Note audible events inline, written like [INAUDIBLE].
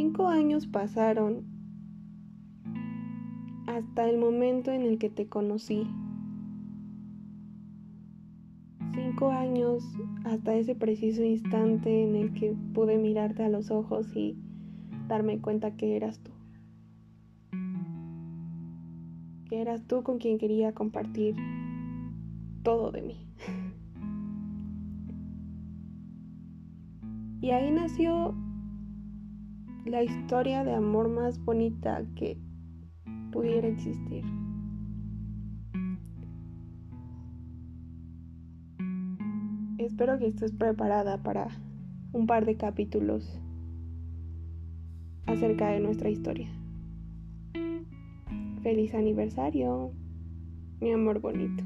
Cinco años pasaron hasta el momento en el que te conocí. Cinco años hasta ese preciso instante en el que pude mirarte a los ojos y darme cuenta que eras tú. Que eras tú con quien quería compartir todo de mí. [LAUGHS] Y ahí nació la historia de amor más bonita que pudiera existir. Espero que estés preparada para un par de capítulos acerca de nuestra historia. Feliz aniversario, mi amor bonito.